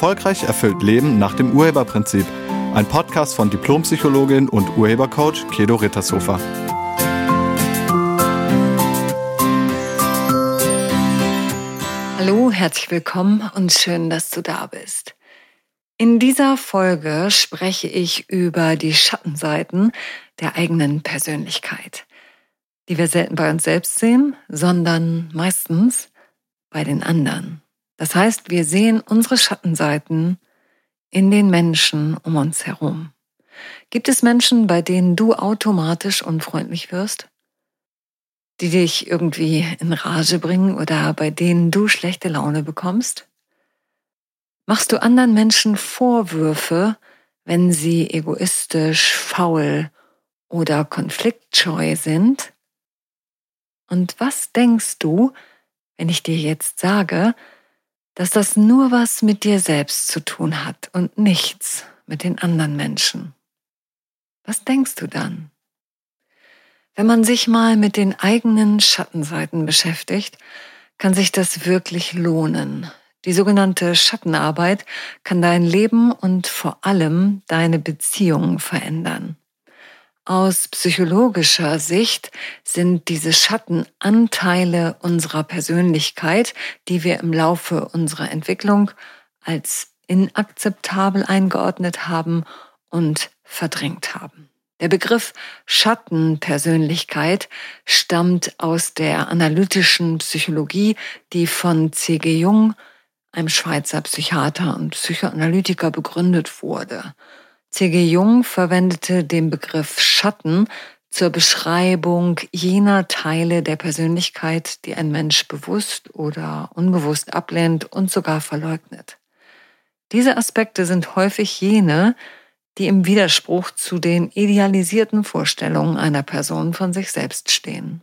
Erfolgreich erfüllt Leben nach dem Urheberprinzip. Ein Podcast von Diplompsychologin und Urhebercoach Kedo Rittershofer. Hallo, herzlich willkommen und schön, dass du da bist. In dieser Folge spreche ich über die Schattenseiten der eigenen Persönlichkeit, die wir selten bei uns selbst sehen, sondern meistens bei den anderen. Das heißt, wir sehen unsere Schattenseiten in den Menschen um uns herum. Gibt es Menschen, bei denen du automatisch unfreundlich wirst? Die dich irgendwie in Rage bringen oder bei denen du schlechte Laune bekommst? Machst du anderen Menschen Vorwürfe, wenn sie egoistisch, faul oder konfliktscheu sind? Und was denkst du, wenn ich dir jetzt sage, dass das nur was mit dir selbst zu tun hat und nichts mit den anderen Menschen? Was denkst du dann? Wenn man sich mal mit den eigenen Schattenseiten beschäftigt, kann sich das wirklich lohnen. Die sogenannte Schattenarbeit kann dein Leben und vor allem deine Beziehungen verändern. Aus psychologischer Sicht sind diese Schattenanteile unserer Persönlichkeit, die wir im Laufe unserer Entwicklung als inakzeptabel eingeordnet haben und verdrängt haben. Der Begriff Schattenpersönlichkeit stammt aus der analytischen Psychologie, die von C.G. Jung, einem Schweizer Psychiater und Psychoanalytiker, begründet wurde. C.G. Jung verwendete den Begriff Schatten zur Beschreibung jener Teile der Persönlichkeit, die ein Mensch bewusst oder unbewusst ablehnt und sogar verleugnet. Diese Aspekte sind häufig jene, die im Widerspruch zu den idealisierten Vorstellungen einer Person von sich selbst stehen.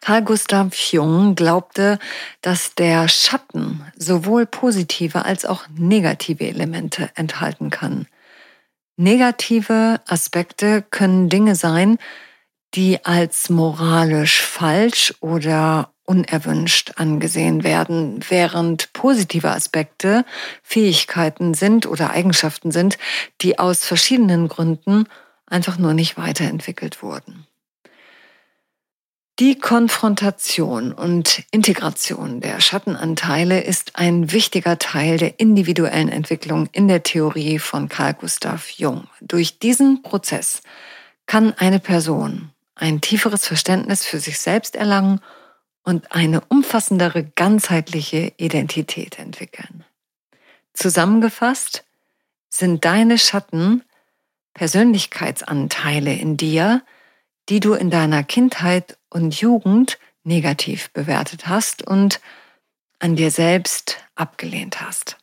Carl Gustav Jung glaubte, dass der Schatten sowohl positive als auch negative Elemente enthalten kann. Negative Aspekte können Dinge sein, die als moralisch falsch oder unerwünscht angesehen werden, während positive Aspekte Fähigkeiten sind oder Eigenschaften sind, die aus verschiedenen Gründen einfach nur nicht weiterentwickelt wurden. Die Konfrontation und Integration der Schattenanteile ist ein wichtiger Teil der individuellen Entwicklung in der Theorie von Carl Gustav Jung. Durch diesen Prozess kann eine Person ein tieferes Verständnis für sich selbst erlangen und eine umfassendere ganzheitliche Identität entwickeln. Zusammengefasst sind deine Schatten Persönlichkeitsanteile in dir, die du in deiner Kindheit und Jugend negativ bewertet hast und an dir selbst abgelehnt hast.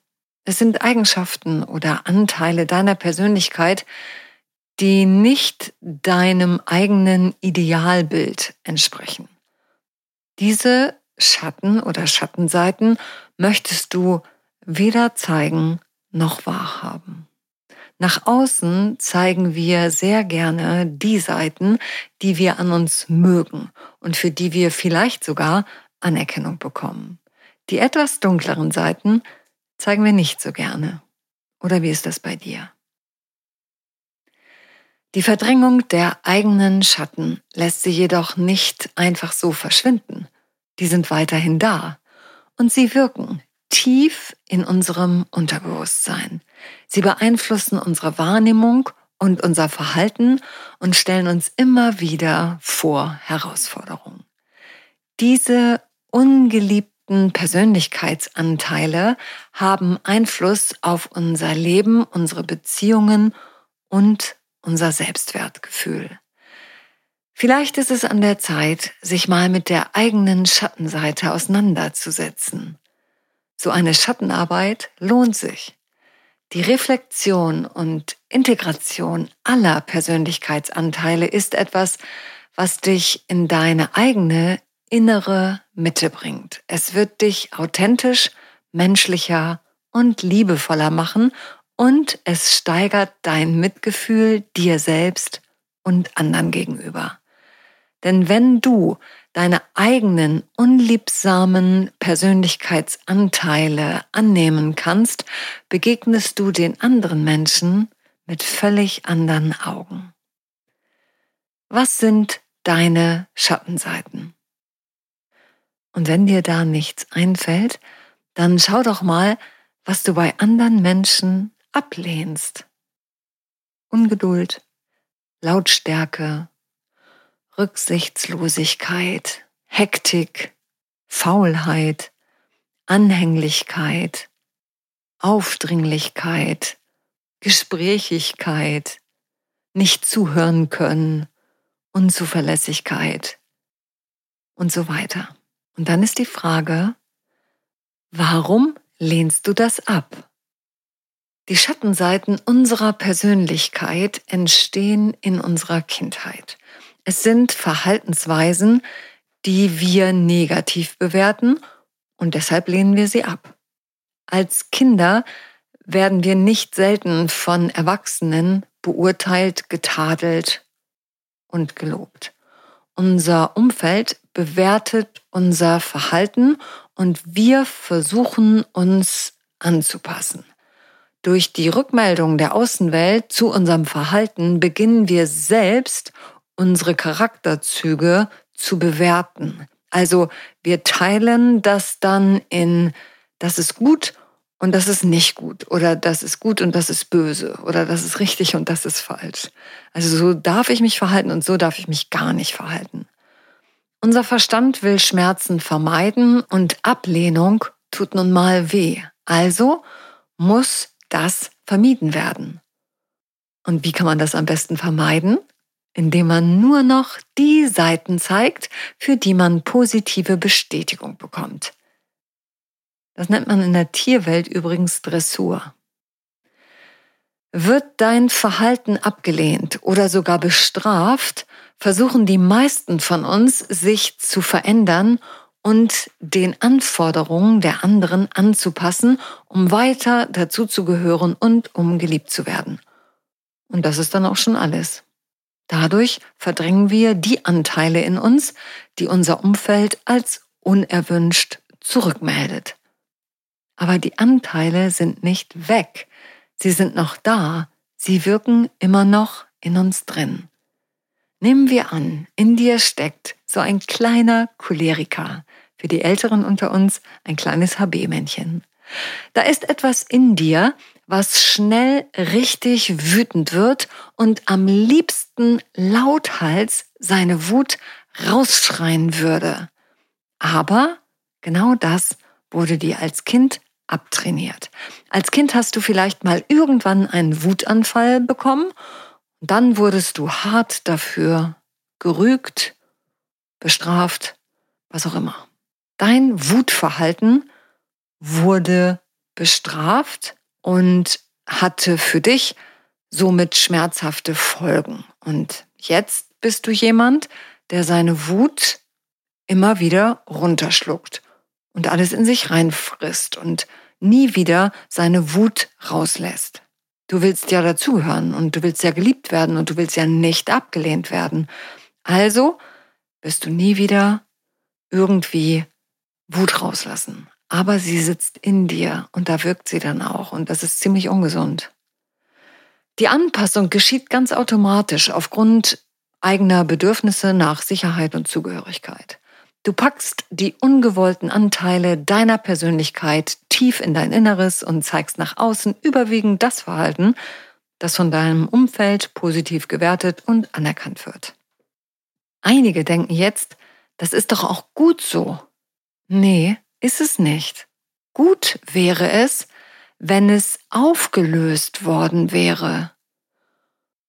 Es sind Eigenschaften oder Anteile deiner Persönlichkeit, die nicht deinem eigenen Idealbild entsprechen. Diese Schatten oder Schattenseiten möchtest du weder zeigen noch wahrhaben. Nach außen zeigen wir sehr gerne die Seiten, die wir an uns mögen und für die wir vielleicht sogar Anerkennung bekommen. Die etwas dunkleren Seiten zeigen wir nicht so gerne. Oder wie ist das bei dir? Die Verdrängung der eigenen Schatten lässt sie jedoch nicht einfach so verschwinden. Die sind weiterhin da und sie wirken tief in unserem Unterbewusstsein. Sie beeinflussen unsere Wahrnehmung und unser Verhalten und stellen uns immer wieder vor Herausforderungen. Diese ungeliebten Persönlichkeitsanteile haben Einfluss auf unser Leben, unsere Beziehungen und unser Selbstwertgefühl. Vielleicht ist es an der Zeit, sich mal mit der eigenen Schattenseite auseinanderzusetzen. So eine Schattenarbeit lohnt sich. Die Reflexion und Integration aller Persönlichkeitsanteile ist etwas, was dich in deine eigene innere Mitte bringt. Es wird dich authentisch, menschlicher und liebevoller machen und es steigert dein Mitgefühl dir selbst und anderen gegenüber. Denn wenn du deine eigenen unliebsamen Persönlichkeitsanteile annehmen kannst, begegnest du den anderen Menschen mit völlig anderen Augen. Was sind deine Schattenseiten? Und wenn dir da nichts einfällt, dann schau doch mal, was du bei anderen Menschen ablehnst. Ungeduld, Lautstärke, Rücksichtslosigkeit, Hektik, Faulheit, Anhänglichkeit, Aufdringlichkeit, Gesprächigkeit, nicht zuhören können, Unzuverlässigkeit und so weiter. Und dann ist die Frage, warum lehnst du das ab? Die Schattenseiten unserer Persönlichkeit entstehen in unserer Kindheit. Es sind Verhaltensweisen, die wir negativ bewerten und deshalb lehnen wir sie ab. Als Kinder werden wir nicht selten von Erwachsenen beurteilt, getadelt und gelobt. Unser Umfeld bewertet unser Verhalten und wir versuchen uns anzupassen. Durch die Rückmeldung der Außenwelt zu unserem Verhalten beginnen wir selbst unsere Charakterzüge zu bewerten. Also wir teilen das dann in, das ist gut und das ist nicht gut oder das ist gut und das ist böse oder das ist richtig und das ist falsch. Also so darf ich mich verhalten und so darf ich mich gar nicht verhalten. Unser Verstand will Schmerzen vermeiden und Ablehnung tut nun mal weh. Also muss das vermieden werden. Und wie kann man das am besten vermeiden? Indem man nur noch die Seiten zeigt, für die man positive Bestätigung bekommt. Das nennt man in der Tierwelt übrigens Dressur. Wird dein Verhalten abgelehnt oder sogar bestraft, versuchen die meisten von uns, sich zu verändern und den Anforderungen der anderen anzupassen, um weiter dazuzugehören und um geliebt zu werden. Und das ist dann auch schon alles. Dadurch verdrängen wir die Anteile in uns, die unser Umfeld als unerwünscht zurückmeldet. Aber die Anteile sind nicht weg. Sie sind noch da. Sie wirken immer noch in uns drin. Nehmen wir an, in dir steckt so ein kleiner Choleriker. Für die Älteren unter uns ein kleines HB-Männchen. Da ist etwas in dir, was schnell richtig wütend wird und am liebsten lauthals seine Wut rausschreien würde. Aber genau das wurde dir als Kind abtrainiert. Als Kind hast du vielleicht mal irgendwann einen Wutanfall bekommen und dann wurdest du hart dafür gerügt, bestraft, was auch immer. Dein Wutverhalten wurde bestraft und hatte für dich somit schmerzhafte Folgen. Und jetzt bist du jemand, der seine Wut immer wieder runterschluckt und alles in sich reinfrisst und nie wieder seine Wut rauslässt. Du willst ja dazugehören und du willst ja geliebt werden und du willst ja nicht abgelehnt werden. Also wirst du nie wieder irgendwie Wut rauslassen. Aber sie sitzt in dir und da wirkt sie dann auch und das ist ziemlich ungesund. Die Anpassung geschieht ganz automatisch aufgrund eigener Bedürfnisse nach Sicherheit und Zugehörigkeit. Du packst die ungewollten Anteile deiner Persönlichkeit tief in dein Inneres und zeigst nach außen überwiegend das Verhalten, das von deinem Umfeld positiv gewertet und anerkannt wird. Einige denken jetzt, das ist doch auch gut so. Nee, ist es nicht. Gut wäre es, wenn es aufgelöst worden wäre.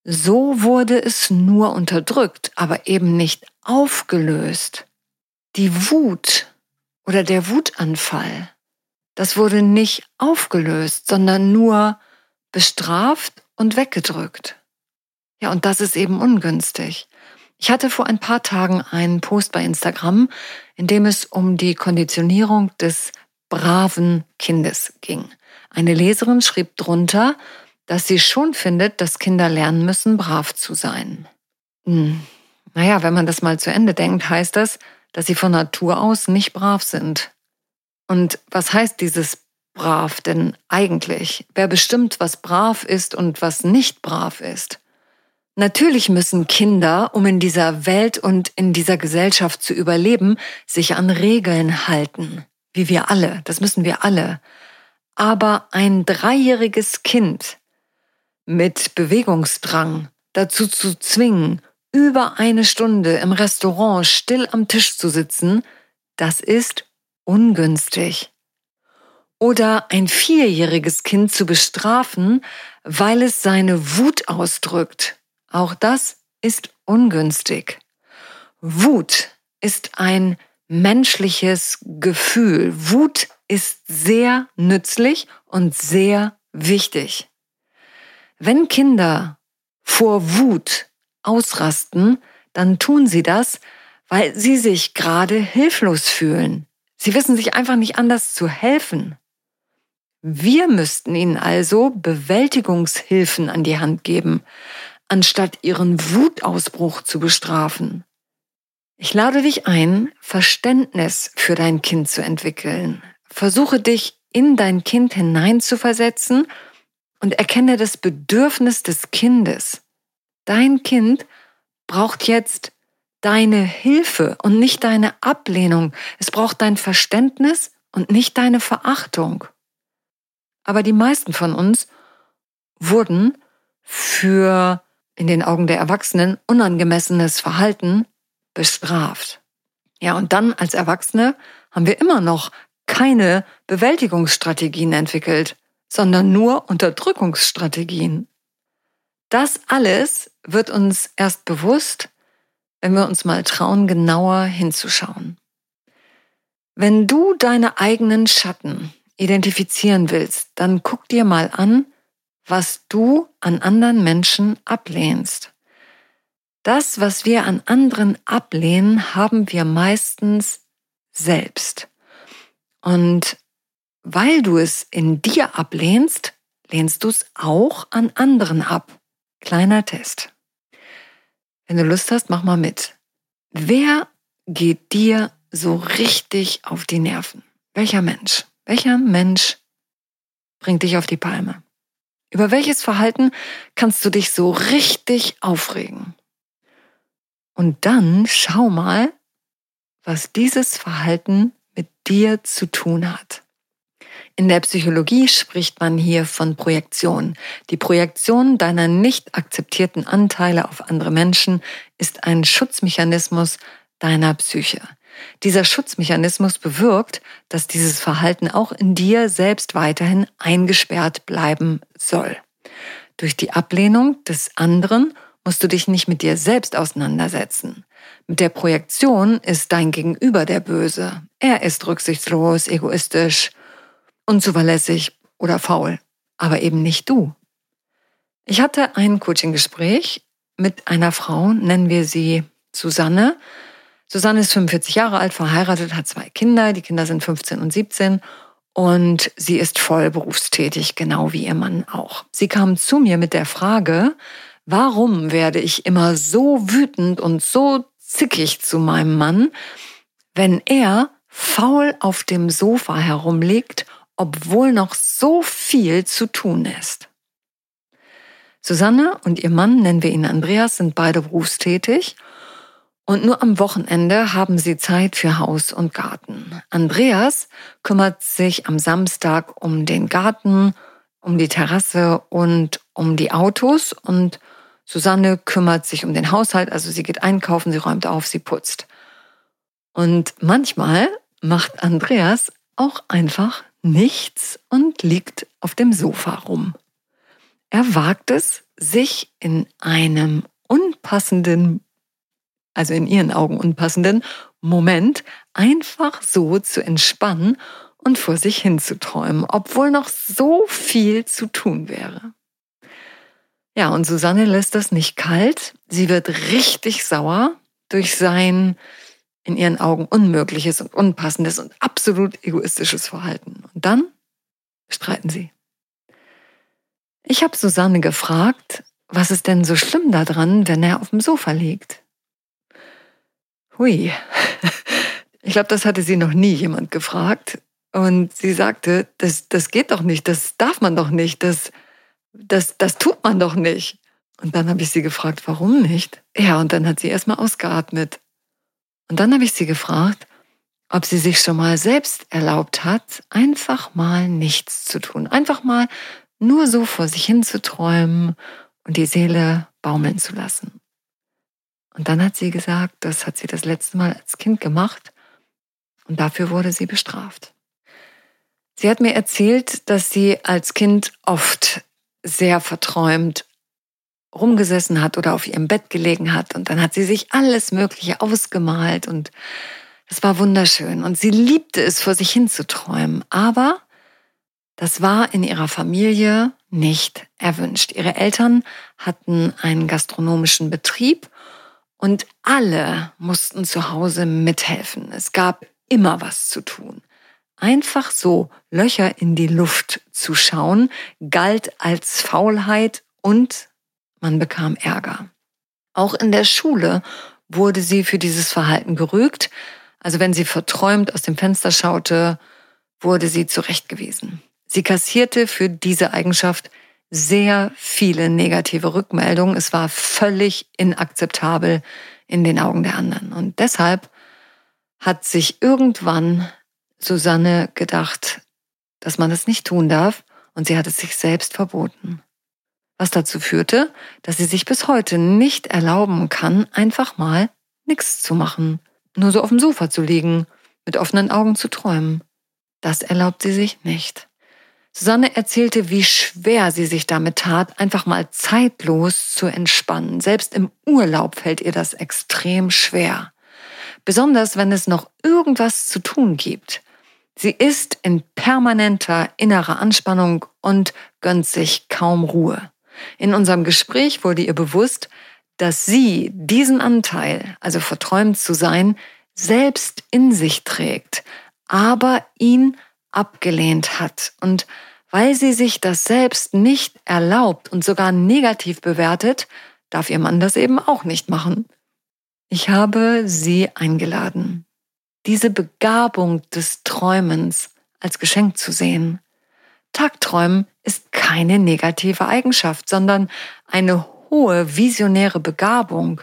So wurde es nur unterdrückt, aber eben nicht aufgelöst die Wut oder der Wutanfall, das wurde nicht aufgelöst, sondern nur bestraft und weggedrückt. Ja, und das ist eben ungünstig. Ich hatte vor ein paar Tagen einen Post bei Instagram, in dem es um die Konditionierung des braven Kindes ging. Eine Leserin schrieb drunter, dass sie schon findet, dass Kinder lernen müssen, brav zu sein. Hm, Naja, wenn man das mal zu Ende denkt, heißt das, dass sie von Natur aus nicht brav sind. Und was heißt dieses brav denn eigentlich? Wer bestimmt, was brav ist und was nicht brav ist? Natürlich müssen Kinder, um in dieser Welt und in dieser Gesellschaft zu überleben, sich an Regeln halten. Wie wir alle, das müssen wir alle. Aber ein dreijähriges Kind mit Bewegungsdrang dazu zu zwingen, über eine Stunde im Restaurant still am Tisch zu sitzen, das ist ungünstig. Oder ein vierjähriges Kind zu bestrafen, weil es seine Wut ausdrückt. Auch das ist ungünstig. Wut ist ein menschliches Gefühl. Wut ist sehr nützlich und sehr wichtig. Wenn Kinder vor Wut ausrasten, dann tun sie das, weil sie sich gerade hilflos fühlen. Sie wissen sich einfach nicht anders zu helfen. Wir müssten ihnen also Bewältigungshilfen an die Hand geben, anstatt ihren Wutausbruch zu bestrafen. Ich lade dich ein, Verständnis für dein Kind zu entwickeln. Versuche dich in dein Kind hineinzuversetzen und erkenne das Bedürfnis des Kindes. Dein Kind braucht jetzt deine Hilfe und nicht deine Ablehnung. Es braucht dein Verständnis und nicht deine Verachtung. Aber die meisten von uns wurden für in den Augen der Erwachsenen unangemessenes Verhalten bestraft. Ja, und dann als Erwachsene haben wir immer noch keine Bewältigungsstrategien entwickelt, sondern nur Unterdrückungsstrategien. Das alles wird uns erst bewusst, wenn wir uns mal trauen, genauer hinzuschauen. Wenn du deine eigenen Schatten identifizieren willst, dann guck dir mal an, was du an anderen Menschen ablehnst. Das, was wir an anderen ablehnen, haben wir meistens selbst. Und weil du es in dir ablehnst, lehnst du es auch an anderen ab. Kleiner Test. Wenn du Lust hast, mach mal mit. Wer geht dir so richtig auf die Nerven? Welcher Mensch? Welcher Mensch bringt dich auf die Palme? Über welches Verhalten kannst du dich so richtig aufregen? Und dann schau mal, was dieses Verhalten mit dir zu tun hat. In der Psychologie spricht man hier von Projektion. Die Projektion deiner nicht akzeptierten Anteile auf andere Menschen ist ein Schutzmechanismus deiner Psyche. Dieser Schutzmechanismus bewirkt, dass dieses Verhalten auch in dir selbst weiterhin eingesperrt bleiben soll. Durch die Ablehnung des anderen musst du dich nicht mit dir selbst auseinandersetzen. Mit der Projektion ist dein Gegenüber der Böse. Er ist rücksichtslos, egoistisch, unzuverlässig oder faul, aber eben nicht du. Ich hatte ein Coaching-Gespräch mit einer Frau, nennen wir sie Susanne. Susanne ist 45 Jahre alt, verheiratet, hat zwei Kinder. Die Kinder sind 15 und 17 und sie ist voll berufstätig, genau wie ihr Mann auch. Sie kam zu mir mit der Frage, warum werde ich immer so wütend und so zickig zu meinem Mann, wenn er faul auf dem Sofa herumliegt obwohl noch so viel zu tun ist. Susanne und ihr Mann, nennen wir ihn Andreas, sind beide berufstätig und nur am Wochenende haben sie Zeit für Haus und Garten. Andreas kümmert sich am Samstag um den Garten, um die Terrasse und um die Autos und Susanne kümmert sich um den Haushalt, also sie geht einkaufen, sie räumt auf, sie putzt. Und manchmal macht Andreas auch einfach nichts und liegt auf dem Sofa rum. Er wagt es, sich in einem unpassenden, also in ihren Augen unpassenden Moment einfach so zu entspannen und vor sich hinzuträumen, obwohl noch so viel zu tun wäre. Ja, und Susanne lässt das nicht kalt. Sie wird richtig sauer durch sein in ihren Augen unmögliches und unpassendes und absolut egoistisches Verhalten. Und dann streiten sie. Ich habe Susanne gefragt, was ist denn so schlimm daran, wenn er auf dem Sofa liegt? Hui. Ich glaube, das hatte sie noch nie jemand gefragt. Und sie sagte, das, das geht doch nicht, das darf man doch nicht, das, das, das tut man doch nicht. Und dann habe ich sie gefragt, warum nicht? Ja, und dann hat sie erstmal ausgeatmet. Und dann habe ich sie gefragt, ob sie sich schon mal selbst erlaubt hat, einfach mal nichts zu tun. Einfach mal nur so vor sich hin zu träumen und die Seele baumeln zu lassen. Und dann hat sie gesagt, das hat sie das letzte Mal als Kind gemacht und dafür wurde sie bestraft. Sie hat mir erzählt, dass sie als Kind oft sehr verträumt rumgesessen hat oder auf ihrem Bett gelegen hat und dann hat sie sich alles Mögliche ausgemalt und es war wunderschön und sie liebte es, vor sich hin zu träumen, aber das war in ihrer Familie nicht erwünscht. Ihre Eltern hatten einen gastronomischen Betrieb und alle mussten zu Hause mithelfen. Es gab immer was zu tun. Einfach so Löcher in die Luft zu schauen, galt als Faulheit und man bekam Ärger. Auch in der Schule wurde sie für dieses Verhalten gerügt. Also wenn sie verträumt aus dem Fenster schaute, wurde sie zurechtgewiesen. Sie kassierte für diese Eigenschaft sehr viele negative Rückmeldungen. Es war völlig inakzeptabel in den Augen der anderen. Und deshalb hat sich irgendwann Susanne gedacht, dass man das nicht tun darf und sie hat es sich selbst verboten. Was dazu führte, dass sie sich bis heute nicht erlauben kann, einfach mal nichts zu machen, nur so auf dem Sofa zu liegen, mit offenen Augen zu träumen. Das erlaubt sie sich nicht. Susanne erzählte, wie schwer sie sich damit tat, einfach mal zeitlos zu entspannen. Selbst im Urlaub fällt ihr das extrem schwer. Besonders wenn es noch irgendwas zu tun gibt. Sie ist in permanenter innerer Anspannung und gönnt sich kaum Ruhe. In unserem Gespräch wurde ihr bewusst, dass sie diesen Anteil, also verträumt zu sein, selbst in sich trägt, aber ihn abgelehnt hat. Und weil sie sich das selbst nicht erlaubt und sogar negativ bewertet, darf ihr Mann das eben auch nicht machen. Ich habe sie eingeladen, diese Begabung des Träumens als Geschenk zu sehen. Tagträumen ist keine negative Eigenschaft, sondern eine hohe visionäre Begabung.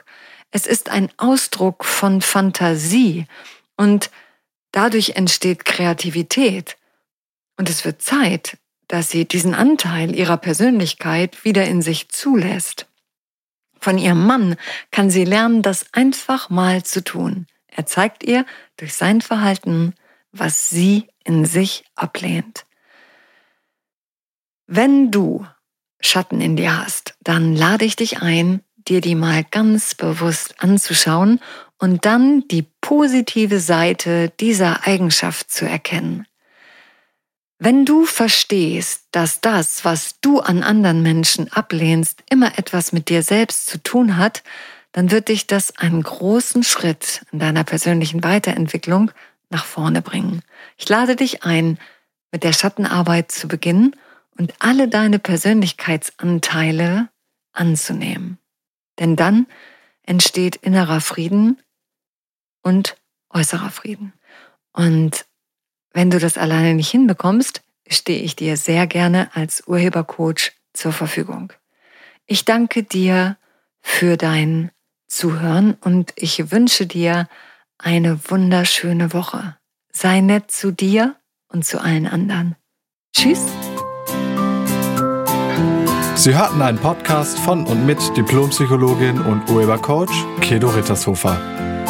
Es ist ein Ausdruck von Fantasie und dadurch entsteht Kreativität. Und es wird Zeit, dass sie diesen Anteil ihrer Persönlichkeit wieder in sich zulässt. Von ihrem Mann kann sie lernen, das einfach mal zu tun. Er zeigt ihr durch sein Verhalten, was sie in sich ablehnt. Wenn du Schatten in dir hast, dann lade ich dich ein, dir die mal ganz bewusst anzuschauen und dann die positive Seite dieser Eigenschaft zu erkennen. Wenn du verstehst, dass das, was du an anderen Menschen ablehnst, immer etwas mit dir selbst zu tun hat, dann wird dich das einen großen Schritt in deiner persönlichen Weiterentwicklung nach vorne bringen. Ich lade dich ein, mit der Schattenarbeit zu beginnen und alle deine Persönlichkeitsanteile anzunehmen. Denn dann entsteht innerer Frieden und äußerer Frieden. Und wenn du das alleine nicht hinbekommst, stehe ich dir sehr gerne als Urhebercoach zur Verfügung. Ich danke dir für dein Zuhören und ich wünsche dir eine wunderschöne Woche. Sei nett zu dir und zu allen anderen. Tschüss. Sie hörten einen Podcast von und mit Diplompsychologin und Urhebercoach Kedo Rittershofer.